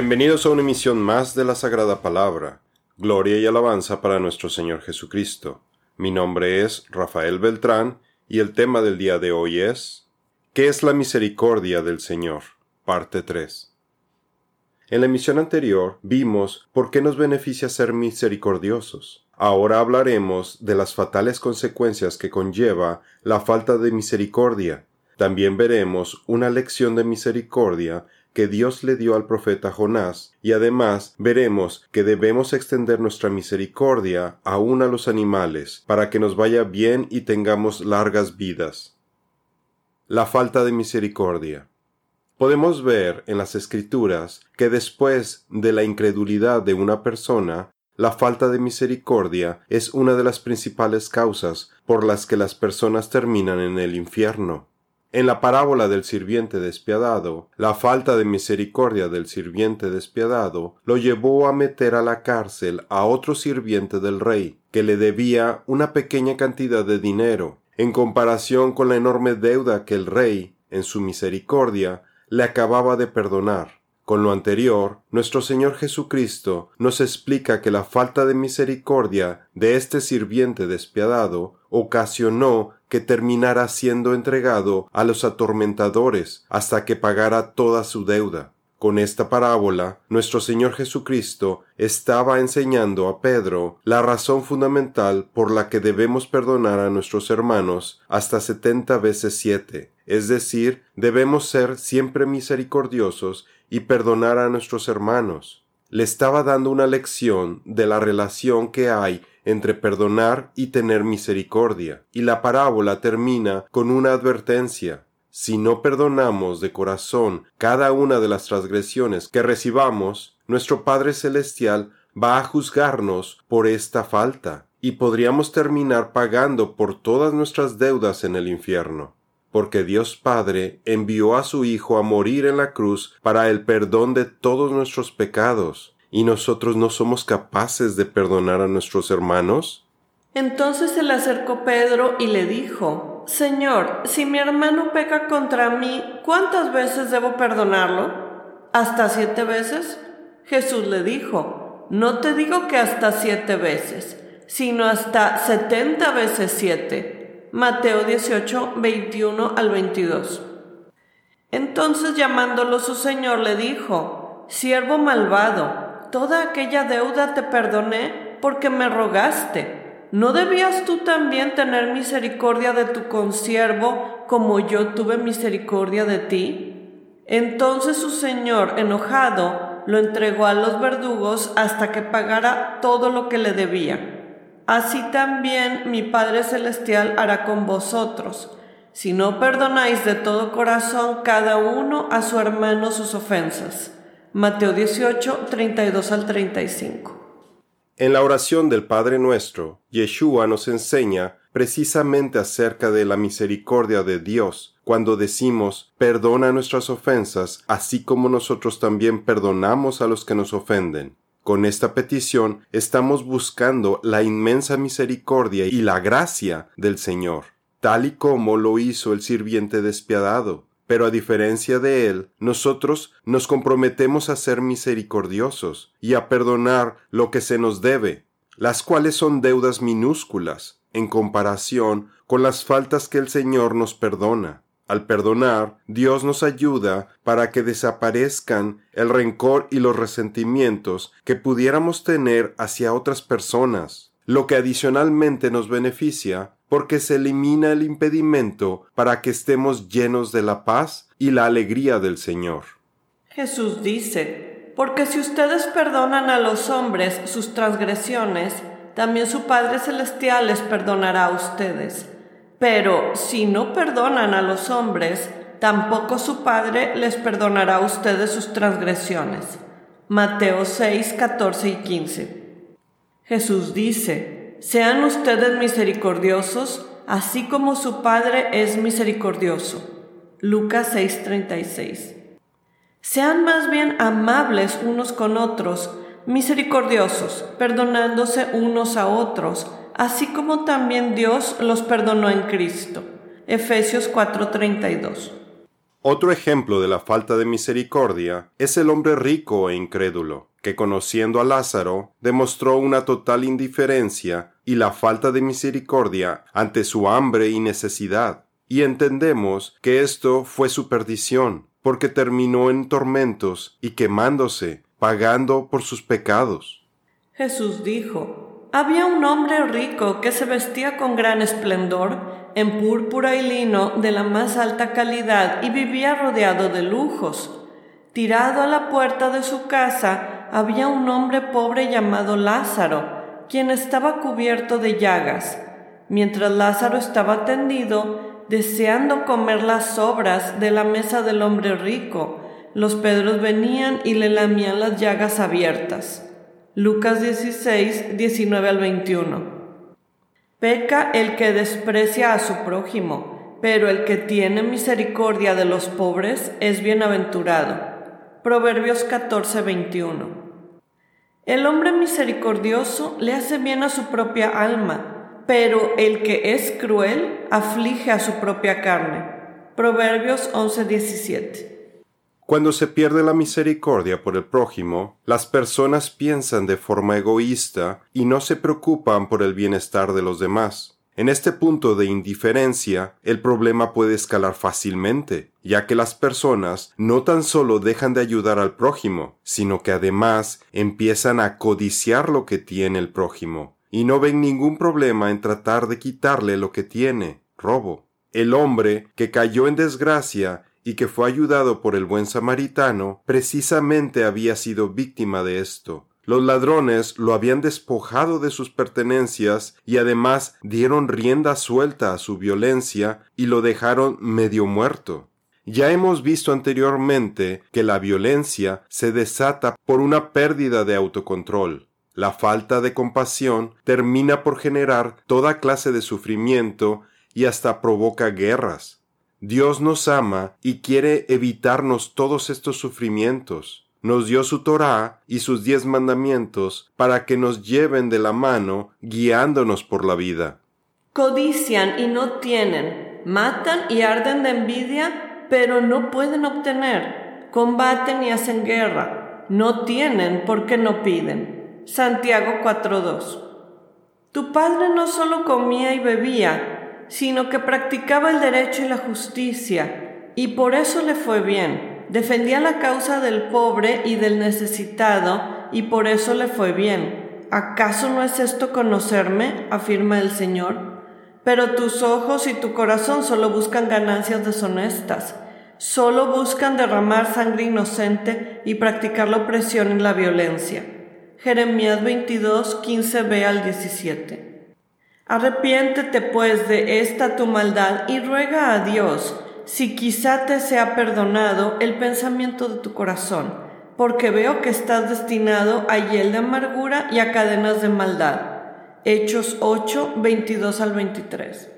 Bienvenidos a una emisión más de la Sagrada Palabra. Gloria y alabanza para nuestro Señor Jesucristo. Mi nombre es Rafael Beltrán y el tema del día de hoy es ¿Qué es la misericordia del Señor? Parte 3. En la emisión anterior vimos por qué nos beneficia ser misericordiosos. Ahora hablaremos de las fatales consecuencias que conlleva la falta de misericordia. También veremos una lección de misericordia que Dios le dio al profeta Jonás, y además veremos que debemos extender nuestra misericordia aún a los animales, para que nos vaya bien y tengamos largas vidas. La falta de misericordia. Podemos ver en las escrituras que después de la incredulidad de una persona, la falta de misericordia es una de las principales causas por las que las personas terminan en el infierno. En la parábola del sirviente despiadado, la falta de misericordia del sirviente despiadado lo llevó a meter a la cárcel a otro sirviente del rey, que le debía una pequeña cantidad de dinero, en comparación con la enorme deuda que el rey, en su misericordia, le acababa de perdonar. Con lo anterior, nuestro Señor Jesucristo nos explica que la falta de misericordia de este sirviente despiadado ocasionó que terminara siendo entregado a los atormentadores hasta que pagara toda su deuda. Con esta parábola, nuestro Señor Jesucristo estaba enseñando a Pedro la razón fundamental por la que debemos perdonar a nuestros hermanos hasta setenta veces siete, es decir, debemos ser siempre misericordiosos y perdonar a nuestros hermanos. Le estaba dando una lección de la relación que hay entre perdonar y tener misericordia, y la parábola termina con una advertencia. Si no perdonamos de corazón cada una de las transgresiones que recibamos, nuestro Padre Celestial va a juzgarnos por esta falta, y podríamos terminar pagando por todas nuestras deudas en el infierno porque Dios Padre envió a su Hijo a morir en la cruz para el perdón de todos nuestros pecados, y nosotros no somos capaces de perdonar a nuestros hermanos? Entonces se le acercó Pedro y le dijo, Señor, si mi hermano peca contra mí, ¿cuántas veces debo perdonarlo? ¿Hasta siete veces? Jesús le dijo, No te digo que hasta siete veces, sino hasta setenta veces siete. Mateo 18, 21 al 22. Entonces llamándolo su señor le dijo, Siervo malvado, toda aquella deuda te perdoné porque me rogaste. ¿No debías tú también tener misericordia de tu consiervo como yo tuve misericordia de ti? Entonces su señor, enojado, lo entregó a los verdugos hasta que pagara todo lo que le debía. Así también mi Padre Celestial hará con vosotros, si no perdonáis de todo corazón cada uno a su hermano sus ofensas. Mateo 18, 32 al 35. En la oración del Padre Nuestro, Yeshua nos enseña precisamente acerca de la misericordia de Dios cuando decimos perdona nuestras ofensas, así como nosotros también perdonamos a los que nos ofenden. Con esta petición estamos buscando la inmensa misericordia y la gracia del Señor, tal y como lo hizo el sirviente despiadado. Pero a diferencia de Él, nosotros nos comprometemos a ser misericordiosos y a perdonar lo que se nos debe, las cuales son deudas minúsculas en comparación con las faltas que el Señor nos perdona. Al perdonar, Dios nos ayuda para que desaparezcan el rencor y los resentimientos que pudiéramos tener hacia otras personas, lo que adicionalmente nos beneficia porque se elimina el impedimento para que estemos llenos de la paz y la alegría del Señor. Jesús dice, porque si ustedes perdonan a los hombres sus transgresiones, también su Padre Celestial les perdonará a ustedes. Pero si no perdonan a los hombres, tampoco su Padre les perdonará a ustedes sus transgresiones. Mateo 6, 14 y 15. Jesús dice, sean ustedes misericordiosos, así como su Padre es misericordioso. Lucas 6:36. Sean más bien amables unos con otros, misericordiosos, perdonándose unos a otros, así como también Dios los perdonó en Cristo. Efesios 4:32. Otro ejemplo de la falta de misericordia es el hombre rico e incrédulo, que conociendo a Lázaro demostró una total indiferencia y la falta de misericordia ante su hambre y necesidad. Y entendemos que esto fue su perdición, porque terminó en tormentos y quemándose, pagando por sus pecados. Jesús dijo, había un hombre rico que se vestía con gran esplendor, en púrpura y lino de la más alta calidad, y vivía rodeado de lujos. Tirado a la puerta de su casa había un hombre pobre llamado Lázaro, quien estaba cubierto de llagas. Mientras Lázaro estaba tendido, deseando comer las sobras de la mesa del hombre rico, los Pedros venían y le lamían las llagas abiertas. Lucas 16, 19 al 21. Peca el que desprecia a su prójimo, pero el que tiene misericordia de los pobres es bienaventurado. Proverbios 14, 21. El hombre misericordioso le hace bien a su propia alma, pero el que es cruel aflige a su propia carne. Proverbios 11, 17. Cuando se pierde la misericordia por el prójimo, las personas piensan de forma egoísta y no se preocupan por el bienestar de los demás. En este punto de indiferencia, el problema puede escalar fácilmente, ya que las personas no tan solo dejan de ayudar al prójimo, sino que además empiezan a codiciar lo que tiene el prójimo, y no ven ningún problema en tratar de quitarle lo que tiene, robo. El hombre que cayó en desgracia y que fue ayudado por el buen samaritano, precisamente había sido víctima de esto. Los ladrones lo habían despojado de sus pertenencias y además dieron rienda suelta a su violencia y lo dejaron medio muerto. Ya hemos visto anteriormente que la violencia se desata por una pérdida de autocontrol. La falta de compasión termina por generar toda clase de sufrimiento y hasta provoca guerras. Dios nos ama y quiere evitarnos todos estos sufrimientos. Nos dio su Torá y sus diez mandamientos para que nos lleven de la mano guiándonos por la vida. Codician y no tienen, matan y arden de envidia, pero no pueden obtener. Combaten y hacen guerra, no tienen porque no piden. Santiago 4.2 Tu padre no solo comía y bebía, sino que practicaba el derecho y la justicia, y por eso le fue bien. Defendía la causa del pobre y del necesitado, y por eso le fue bien. ¿Acaso no es esto conocerme? afirma el Señor. Pero tus ojos y tu corazón solo buscan ganancias deshonestas, solo buscan derramar sangre inocente y practicar la opresión y la violencia. Jeremías 22, 15b al 17. Arrepiéntete pues de esta tu maldad y ruega a Dios si quizá te sea perdonado el pensamiento de tu corazón, porque veo que estás destinado a hiel de amargura y a cadenas de maldad. Hechos 8, 22 al 23.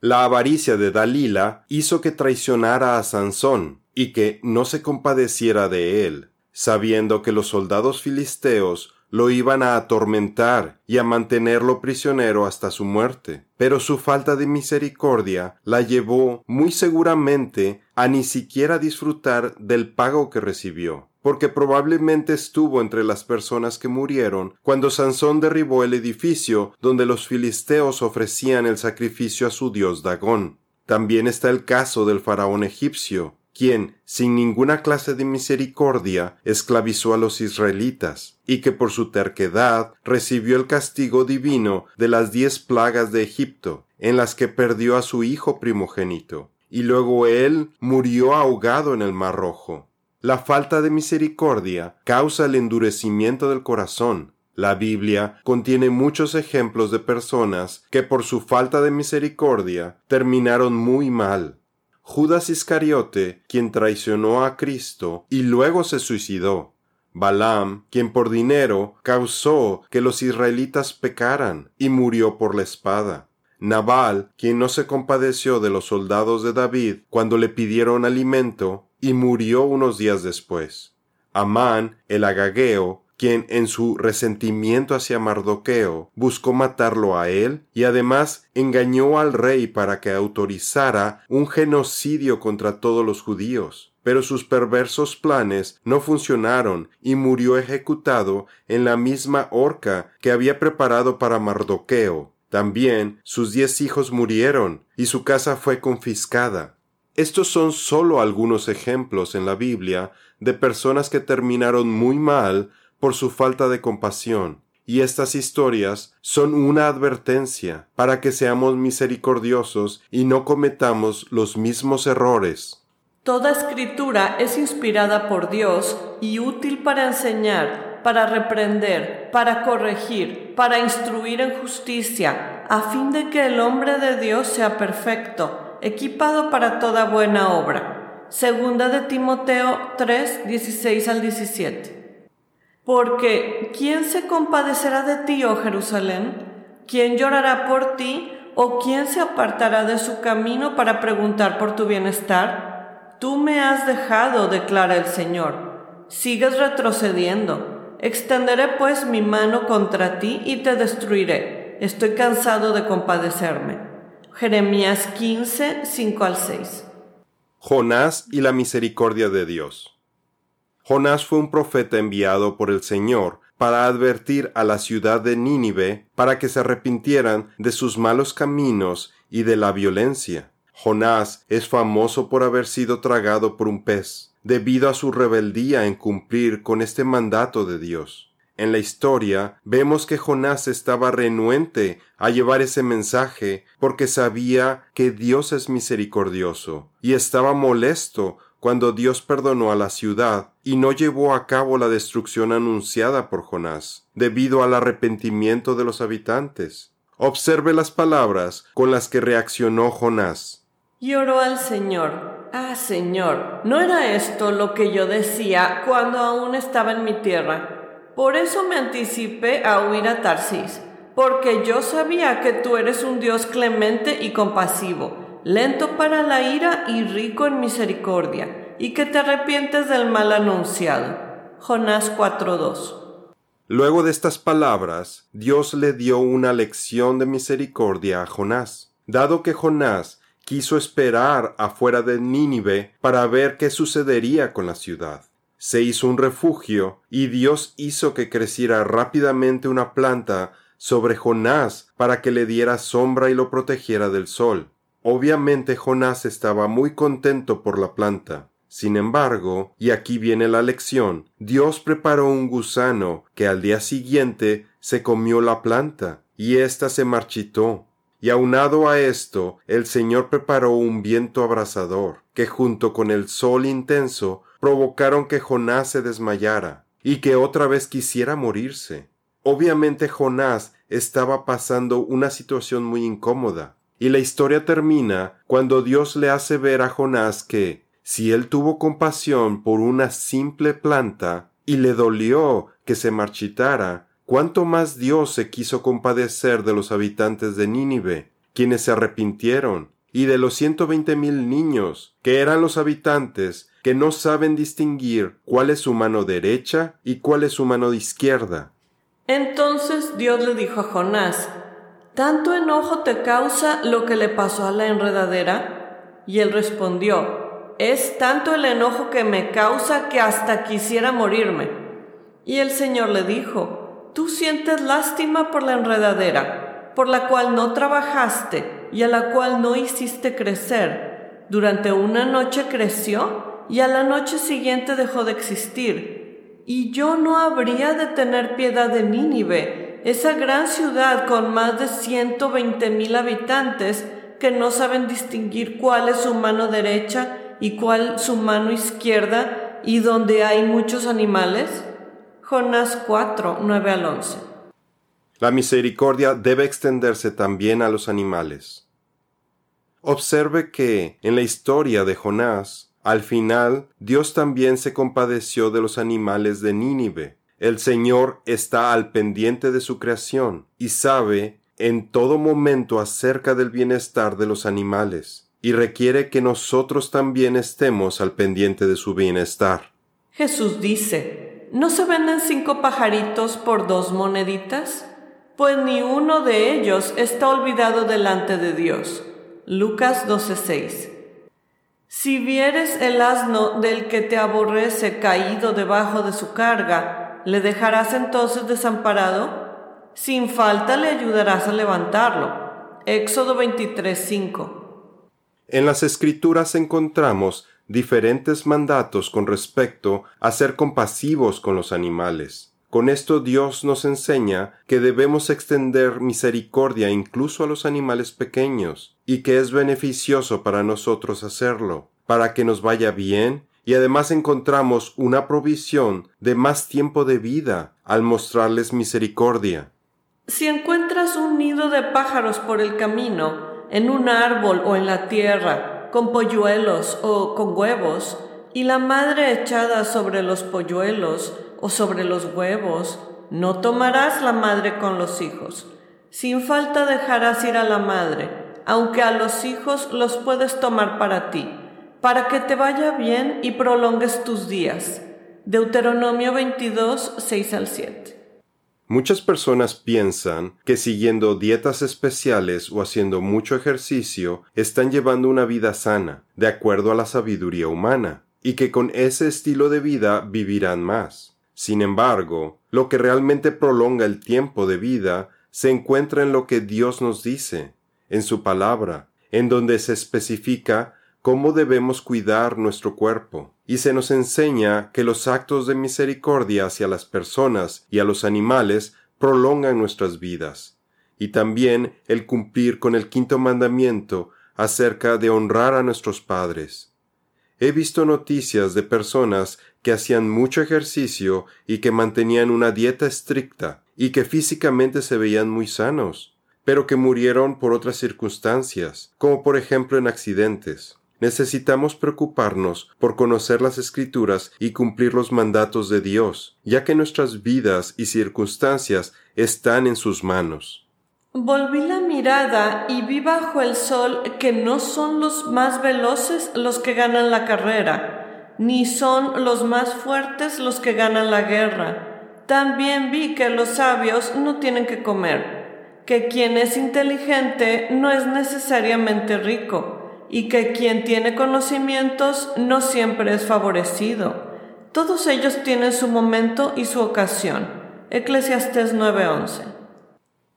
La avaricia de Dalila hizo que traicionara a Sansón y que no se compadeciera de él, sabiendo que los soldados filisteos lo iban a atormentar y a mantenerlo prisionero hasta su muerte. Pero su falta de misericordia la llevó muy seguramente a ni siquiera disfrutar del pago que recibió porque probablemente estuvo entre las personas que murieron cuando Sansón derribó el edificio donde los filisteos ofrecían el sacrificio a su dios Dagón. También está el caso del faraón egipcio, quien, sin ninguna clase de misericordia, esclavizó a los israelitas, y que por su terquedad recibió el castigo divino de las diez plagas de Egipto, en las que perdió a su hijo primogénito, y luego él murió ahogado en el mar rojo. La falta de misericordia causa el endurecimiento del corazón. La Biblia contiene muchos ejemplos de personas que por su falta de misericordia terminaron muy mal. Judas Iscariote, quien traicionó a Cristo y luego se suicidó. Balaam, quien por dinero causó que los israelitas pecaran y murió por la espada. Nabal, quien no se compadeció de los soldados de David cuando le pidieron alimento y murió unos días después. Amán, el agageo, quien en su resentimiento hacia Mardoqueo buscó matarlo a él y además engañó al rey para que autorizara un genocidio contra todos los judíos. Pero sus perversos planes no funcionaron y murió ejecutado en la misma horca que había preparado para Mardoqueo. También sus diez hijos murieron y su casa fue confiscada. Estos son solo algunos ejemplos en la Biblia de personas que terminaron muy mal por su falta de compasión, y estas historias son una advertencia para que seamos misericordiosos y no cometamos los mismos errores. Toda escritura es inspirada por Dios y útil para enseñar, para reprender, para corregir, para instruir en justicia, a fin de que el hombre de Dios sea perfecto, equipado para toda buena obra. Segunda de Timoteo 3, 16 al 17. Porque, ¿quién se compadecerá de ti, oh Jerusalén? ¿Quién llorará por ti? ¿O quién se apartará de su camino para preguntar por tu bienestar? Tú me has dejado, declara el Señor. Sigues retrocediendo. Extenderé pues mi mano contra ti y te destruiré. Estoy cansado de compadecerme. Jeremías 15, 5 al 6. Jonás y la misericordia de Dios. Jonás fue un profeta enviado por el Señor para advertir a la ciudad de Nínive para que se arrepintieran de sus malos caminos y de la violencia. Jonás es famoso por haber sido tragado por un pez, debido a su rebeldía en cumplir con este mandato de Dios. En la historia vemos que Jonás estaba renuente a llevar ese mensaje porque sabía que Dios es misericordioso y estaba molesto cuando Dios perdonó a la ciudad y no llevó a cabo la destrucción anunciada por Jonás, debido al arrepentimiento de los habitantes. Observe las palabras con las que reaccionó Jonás. Lloró al Señor. Ah, Señor, ¿no era esto lo que yo decía cuando aún estaba en mi tierra? Por eso me anticipé a huir a Tarsis, porque yo sabía que tú eres un Dios clemente y compasivo, lento para la ira y rico en misericordia, y que te arrepientes del mal anunciado. Jonás 4:2 Luego de estas palabras, Dios le dio una lección de misericordia a Jonás, dado que Jonás quiso esperar afuera de Nínive para ver qué sucedería con la ciudad se hizo un refugio y Dios hizo que creciera rápidamente una planta sobre Jonás para que le diera sombra y lo protegiera del sol. Obviamente Jonás estaba muy contento por la planta. Sin embargo, y aquí viene la lección, Dios preparó un gusano que al día siguiente se comió la planta, y ésta se marchitó. Y aunado a esto, el Señor preparó un viento abrasador, que junto con el sol intenso provocaron que Jonás se desmayara y que otra vez quisiera morirse. Obviamente Jonás estaba pasando una situación muy incómoda, y la historia termina cuando Dios le hace ver a Jonás que, si él tuvo compasión por una simple planta y le dolió que se marchitara, cuánto más Dios se quiso compadecer de los habitantes de Nínive, quienes se arrepintieron, y de los ciento veinte mil niños, que eran los habitantes que no saben distinguir cuál es su mano derecha y cuál es su mano izquierda. Entonces Dios le dijo a Jonás, ¿tanto enojo te causa lo que le pasó a la enredadera? Y él respondió, es tanto el enojo que me causa que hasta quisiera morirme. Y el Señor le dijo, tú sientes lástima por la enredadera, por la cual no trabajaste y a la cual no hiciste crecer. Durante una noche creció y a la noche siguiente dejó de existir. Y yo no habría de tener piedad de Nínive, esa gran ciudad con más de ciento veinte mil habitantes que no saben distinguir cuál es su mano derecha y cuál su mano izquierda y donde hay muchos animales. Jonás 4, 9 al 11. La misericordia debe extenderse también a los animales. Observe que en la historia de Jonás al final, Dios también se compadeció de los animales de Nínive. El Señor está al pendiente de su creación y sabe en todo momento acerca del bienestar de los animales y requiere que nosotros también estemos al pendiente de su bienestar. Jesús dice, ¿no se venden cinco pajaritos por dos moneditas? Pues ni uno de ellos está olvidado delante de Dios. Lucas 12:6 Si vieres el asno del que te aborrece caído debajo de su carga, ¿le dejarás entonces desamparado? Sin falta le ayudarás a levantarlo. Éxodo 23:5 En las escrituras encontramos diferentes mandatos con respecto a ser compasivos con los animales. Con esto Dios nos enseña que debemos extender misericordia incluso a los animales pequeños, y que es beneficioso para nosotros hacerlo, para que nos vaya bien, y además encontramos una provisión de más tiempo de vida al mostrarles misericordia. Si encuentras un nido de pájaros por el camino, en un árbol o en la tierra, con polluelos o con huevos, y la madre echada sobre los polluelos o sobre los huevos, no tomarás la madre con los hijos. Sin falta dejarás ir a la madre, aunque a los hijos los puedes tomar para ti, para que te vaya bien y prolongues tus días. Deuteronomio 22, 6 al 7. Muchas personas piensan que siguiendo dietas especiales o haciendo mucho ejercicio están llevando una vida sana, de acuerdo a la sabiduría humana, y que con ese estilo de vida vivirán más. Sin embargo, lo que realmente prolonga el tiempo de vida se encuentra en lo que Dios nos dice, en su palabra, en donde se especifica cómo debemos cuidar nuestro cuerpo, y se nos enseña que los actos de misericordia hacia las personas y a los animales prolongan nuestras vidas, y también el cumplir con el quinto mandamiento acerca de honrar a nuestros padres. He visto noticias de personas que hacían mucho ejercicio y que mantenían una dieta estricta y que físicamente se veían muy sanos, pero que murieron por otras circunstancias, como por ejemplo en accidentes necesitamos preocuparnos por conocer las escrituras y cumplir los mandatos de Dios, ya que nuestras vidas y circunstancias están en sus manos. Volví la mirada y vi bajo el sol que no son los más veloces los que ganan la carrera, ni son los más fuertes los que ganan la guerra. También vi que los sabios no tienen que comer, que quien es inteligente no es necesariamente rico, y que quien tiene conocimientos no siempre es favorecido. Todos ellos tienen su momento y su ocasión. Eclesiastés 9:11.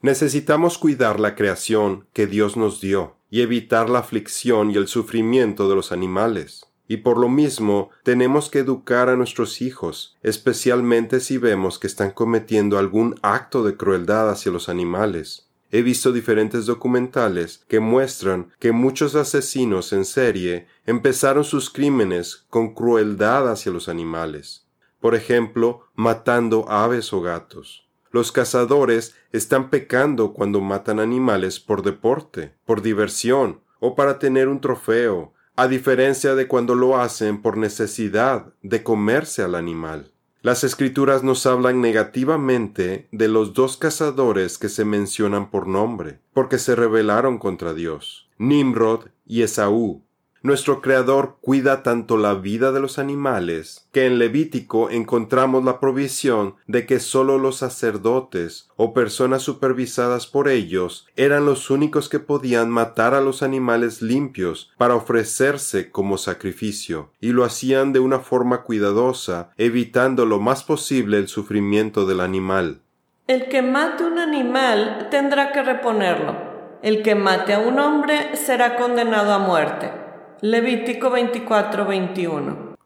Necesitamos cuidar la creación que Dios nos dio y evitar la aflicción y el sufrimiento de los animales. Y por lo mismo tenemos que educar a nuestros hijos, especialmente si vemos que están cometiendo algún acto de crueldad hacia los animales. He visto diferentes documentales que muestran que muchos asesinos en serie empezaron sus crímenes con crueldad hacia los animales. Por ejemplo, matando aves o gatos. Los cazadores están pecando cuando matan animales por deporte, por diversión o para tener un trofeo, a diferencia de cuando lo hacen por necesidad de comerse al animal. Las escrituras nos hablan negativamente de los dos cazadores que se mencionan por nombre, porque se rebelaron contra Dios, Nimrod y Esaú, nuestro Creador cuida tanto la vida de los animales, que en Levítico encontramos la provisión de que sólo los sacerdotes o personas supervisadas por ellos eran los únicos que podían matar a los animales limpios para ofrecerse como sacrificio, y lo hacían de una forma cuidadosa, evitando lo más posible el sufrimiento del animal. El que mate un animal tendrá que reponerlo. El que mate a un hombre será condenado a muerte. Levítico 24, 21.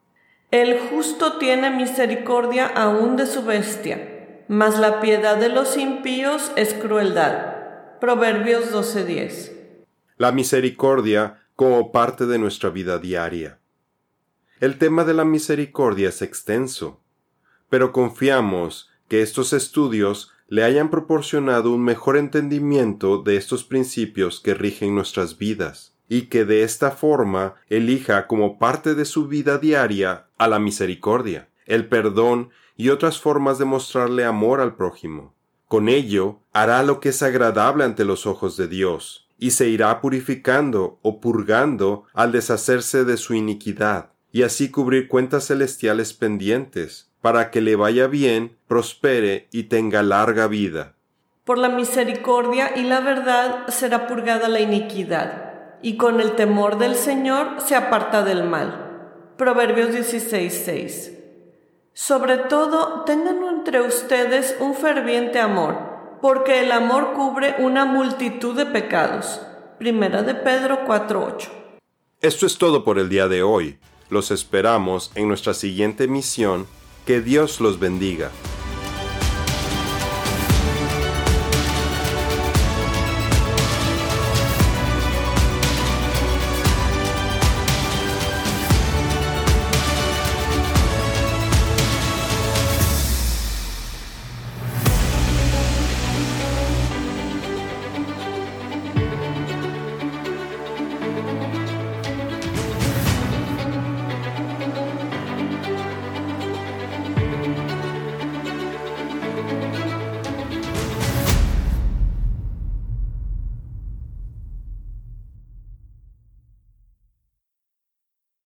El justo tiene misericordia aún de su bestia, mas la piedad de los impíos es crueldad. Proverbios 12:10. La misericordia como parte de nuestra vida diaria. El tema de la misericordia es extenso, pero confiamos que estos estudios le hayan proporcionado un mejor entendimiento de estos principios que rigen nuestras vidas y que de esta forma elija como parte de su vida diaria a la misericordia, el perdón y otras formas de mostrarle amor al prójimo. Con ello hará lo que es agradable ante los ojos de Dios, y se irá purificando o purgando al deshacerse de su iniquidad, y así cubrir cuentas celestiales pendientes, para que le vaya bien, prospere y tenga larga vida. Por la misericordia y la verdad será purgada la iniquidad, y con el temor del Señor se aparta del mal. Proverbios 16:6. Sobre todo, tengan entre ustedes un ferviente amor, porque el amor cubre una multitud de pecados. Primera de Pedro 4:8. Esto es todo por el día de hoy. Los esperamos en nuestra siguiente misión. Que Dios los bendiga.